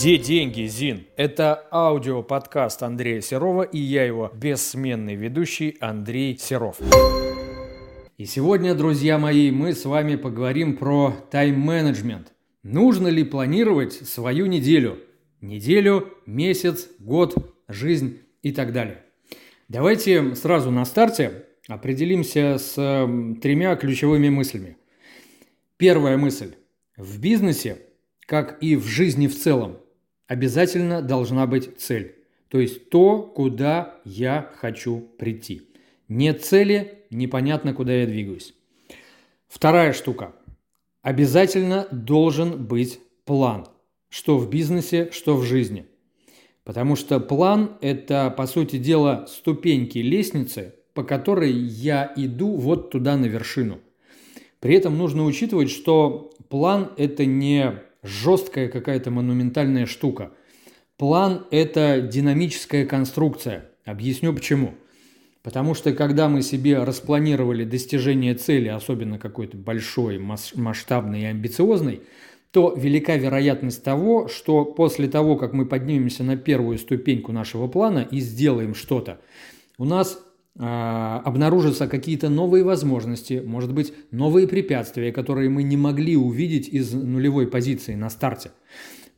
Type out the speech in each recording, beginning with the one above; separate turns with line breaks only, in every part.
Где деньги, Зин? Это аудиоподкаст Андрея Серова и я его бессменный ведущий Андрей Серов. И сегодня, друзья мои, мы с вами поговорим про тайм-менеджмент. Нужно ли планировать свою неделю? Неделю, месяц, год, жизнь и так далее. Давайте сразу на старте определимся с тремя ключевыми мыслями. Первая мысль. В бизнесе, как и в жизни в целом, обязательно должна быть цель. То есть то, куда я хочу прийти. Нет цели, непонятно, куда я двигаюсь. Вторая штука. Обязательно должен быть план. Что в бизнесе, что в жизни. Потому что план – это, по сути дела, ступеньки лестницы, по которой я иду вот туда на вершину. При этом нужно учитывать, что план – это не жесткая какая-то монументальная штука. План – это динамическая конструкция. Объясню почему. Потому что когда мы себе распланировали достижение цели, особенно какой-то большой, масштабной и амбициозной, то велика вероятность того, что после того, как мы поднимемся на первую ступеньку нашего плана и сделаем что-то, у нас обнаружатся какие-то новые возможности, может быть, новые препятствия, которые мы не могли увидеть из нулевой позиции на старте.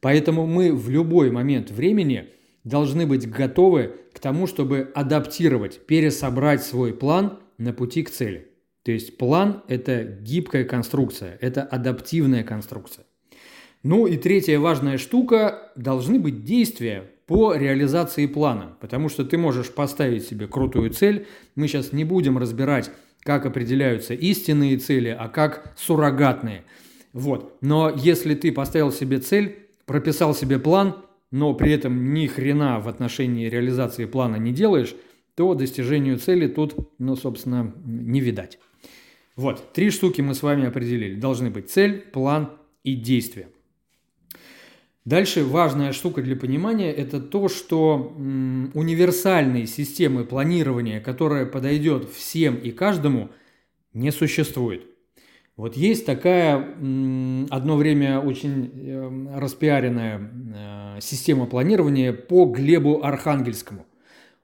Поэтому мы в любой момент времени должны быть готовы к тому, чтобы адаптировать, пересобрать свой план на пути к цели. То есть план – это гибкая конструкция, это адаптивная конструкция. Ну и третья важная штука – должны быть действия, по реализации плана, потому что ты можешь поставить себе крутую цель. Мы сейчас не будем разбирать, как определяются истинные цели, а как суррогатные. Вот. Но если ты поставил себе цель, прописал себе план, но при этом ни хрена в отношении реализации плана не делаешь, то достижению цели тут, ну, собственно, не видать. Вот, три штуки мы с вами определили. Должны быть цель, план и действие. Дальше важная штука для понимания – это то, что м, универсальной системы планирования, которая подойдет всем и каждому, не существует. Вот есть такая одно время очень э, распиаренная э, система планирования по Глебу Архангельскому.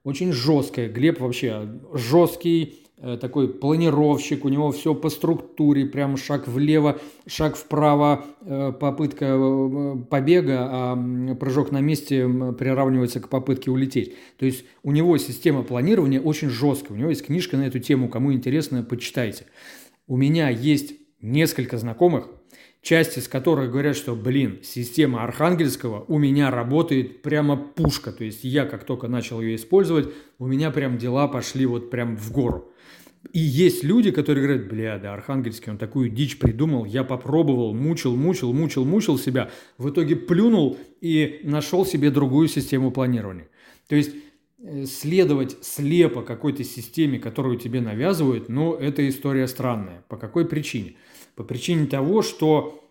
Очень жесткая. Глеб вообще жесткий, такой планировщик, у него все по структуре, прям шаг влево, шаг вправо, э, попытка э, побега, а прыжок на месте приравнивается к попытке улететь. То есть у него система планирования очень жесткая, у него есть книжка на эту тему, кому интересно, почитайте. У меня есть несколько знакомых, часть из которых говорят, что, блин, система Архангельского у меня работает прямо пушка. То есть я, как только начал ее использовать, у меня прям дела пошли вот прям в гору. И есть люди, которые говорят, бля, да, Архангельский, он такую дичь придумал, я попробовал, мучил, мучил, мучил, мучил себя, в итоге плюнул и нашел себе другую систему планирования. То есть э, следовать слепо какой-то системе, которую тебе навязывают, ну, это история странная. По какой причине? По причине того, что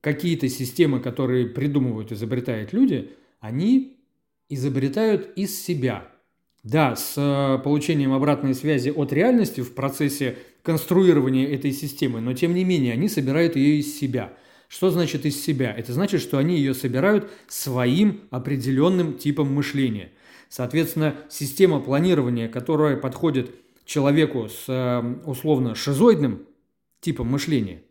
какие-то системы, которые придумывают, изобретают люди, они изобретают из себя – да, с э, получением обратной связи от реальности в процессе конструирования этой системы, но тем не менее они собирают ее из себя. Что значит из себя? Это значит, что они ее собирают своим определенным типом мышления. Соответственно, система планирования, которая подходит человеку с э, условно шизоидным типом мышления,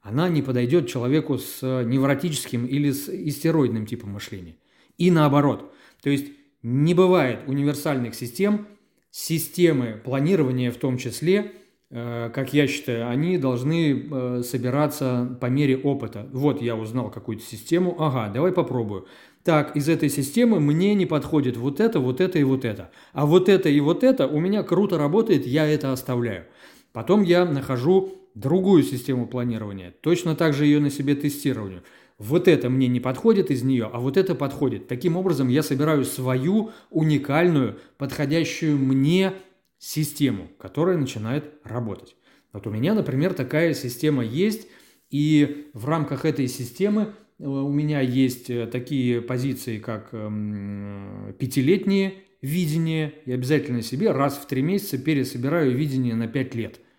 она не подойдет человеку с невротическим или с истероидным типом мышления. И наоборот. То есть не бывает универсальных систем, системы планирования в том числе, э, как я считаю, они должны э, собираться по мере опыта. Вот я узнал какую-то систему, ага, давай попробую. Так, из этой системы мне не подходит вот это, вот это и вот это. А вот это и вот это у меня круто работает, я это оставляю. Потом я нахожу другую систему планирования, точно так же ее на себе тестирую вот это мне не подходит из нее, а вот это подходит. Таким образом, я собираю свою уникальную, подходящую мне систему, которая начинает работать. Вот у меня, например, такая система есть, и в рамках этой системы э, у меня есть э, такие позиции, как эм, пятилетнее видение. Я обязательно себе раз в три месяца пересобираю видение на пять лет –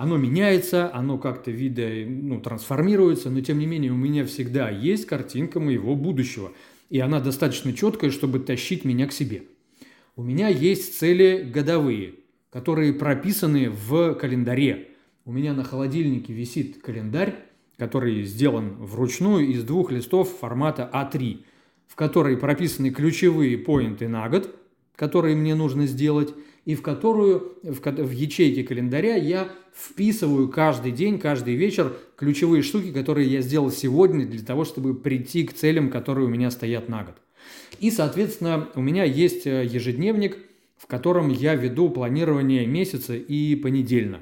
оно меняется, оно как-то вида, ну, трансформируется, но тем не менее у меня всегда есть картинка моего будущего. и она достаточно четкая, чтобы тащить меня к себе. У меня есть цели годовые, которые прописаны в календаре. У меня на холодильнике висит календарь, который сделан вручную из двух листов формата А3, в который прописаны ключевые поинты на год, которые мне нужно сделать, и в которую в, в ячейке календаря я вписываю каждый день, каждый вечер ключевые штуки, которые я сделал сегодня для того, чтобы прийти к целям, которые у меня стоят на год. И, соответственно, у меня есть э, ежедневник, в котором я веду планирование месяца и понедельно.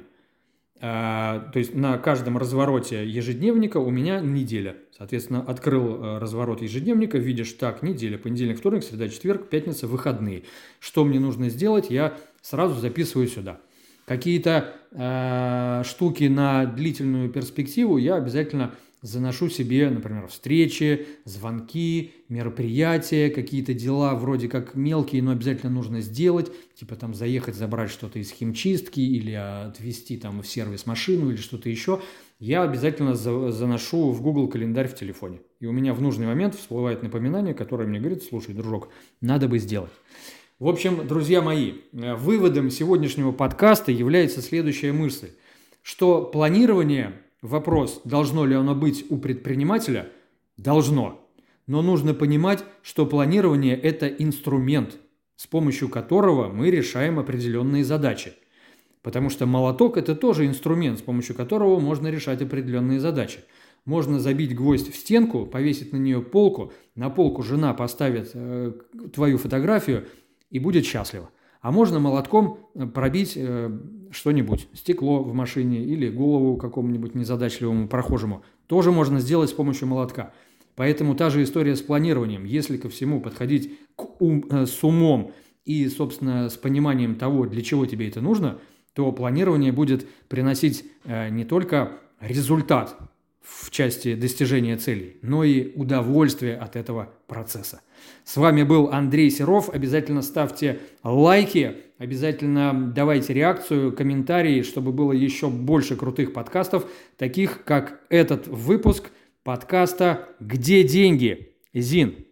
А, то есть на каждом развороте ежедневника у меня неделя. Соответственно, открыл э, разворот ежедневника, видишь, так, неделя, понедельник, вторник, среда, четверг, пятница, выходные. Что мне нужно сделать, я сразу записываю сюда. Какие-то э, штуки на длительную перспективу я обязательно заношу себе, например, встречи, звонки, мероприятия, какие-то дела вроде как мелкие, но обязательно нужно сделать, типа там заехать, забрать что-то из химчистки или отвезти там в сервис машину или что-то еще, я обязательно за заношу в Google календарь в телефоне. И у меня в нужный момент всплывает напоминание, которое мне говорит, слушай, дружок, надо бы сделать. В общем, друзья мои, э, выводом сегодняшнего подкаста является следующая мысль, что планирование Вопрос, должно ли оно быть у предпринимателя? Должно. Но нужно понимать, что планирование – это инструмент, с помощью которого мы решаем определенные задачи. Потому что молоток – это тоже инструмент, с помощью которого можно решать определенные задачи. Можно забить гвоздь в стенку, повесить на нее полку, на полку жена поставит э, твою фотографию и будет счастлива. А можно молотком э, пробить э, что-нибудь, стекло в машине или голову какому-нибудь незадачливому прохожему. Тоже можно сделать с помощью молотка. Поэтому та же история с планированием. Если ко всему подходить к ум, э, с умом и, собственно, с пониманием того, для чего тебе это нужно, то планирование будет приносить э, не только результат в части достижения целей, но и удовольствие от этого процесса. С вами был Андрей Серов. Обязательно ставьте лайки, обязательно давайте реакцию, комментарии, чтобы было еще больше крутых подкастов, таких как этот выпуск подкаста «Где деньги?» Зин.